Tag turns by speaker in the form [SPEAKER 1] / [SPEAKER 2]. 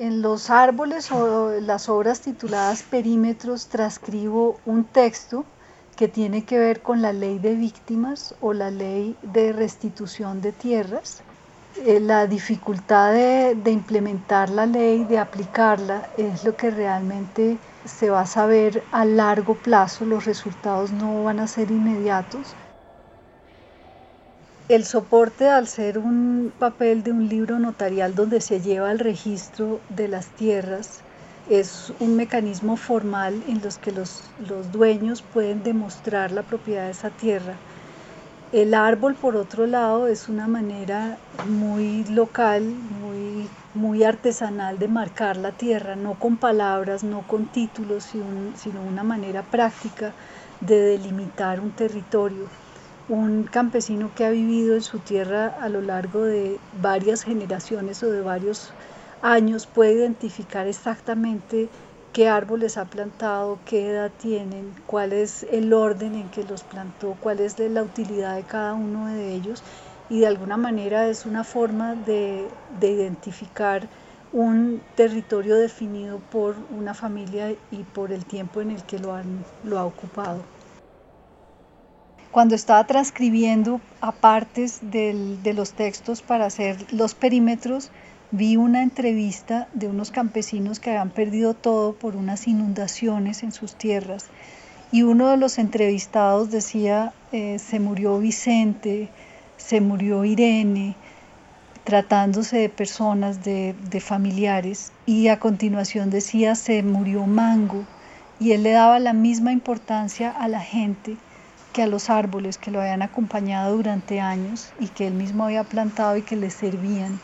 [SPEAKER 1] En los árboles o las obras tituladas Perímetros transcribo un texto que tiene que ver con la ley de víctimas o la ley de restitución de tierras. Eh, la dificultad de, de, implementar la ley, de aplicarla, es lo que realmente se va a saber a largo plazo. Los resultados no van a ser inmediatos. El soporte, al ser un papel de un libro notarial donde se lleva el registro de las tierras, es un mecanismo formal en los que los, los dueños pueden demostrar la propiedad de esa tierra. El árbol, por otro lado, es una manera muy local, muy, muy artesanal de marcar la tierra, no con palabras, no con títulos, sino, una manera práctica de delimitar un territorio un campesino que ha vivido en su tierra a lo largo de varias generaciones o de varios años puede identificar exactamente qué árboles ha plantado, qué edad tienen, cuál es el orden en que los plantó, cuál es la utilidad de cada uno de ellos y de alguna manera es una forma de, identificar un territorio definido por una familia y por el tiempo en el que lo, han, lo ha ocupado. Cuando estaba transcribiendo apartes de los textos para hacer los perímetros, vi una entrevista de unos campesinos que habían perdido todo por unas inundaciones en sus tierras. Y uno de los entrevistados decía, eh, se murió Vicente, se murió Irene, tratándose de personas, de, de familiares. Y a continuación decía, se murió Mango. Y él le daba la misma importancia a la gente que a los árboles que lo habían acompañado durante años y que él mismo había plantado y que le servían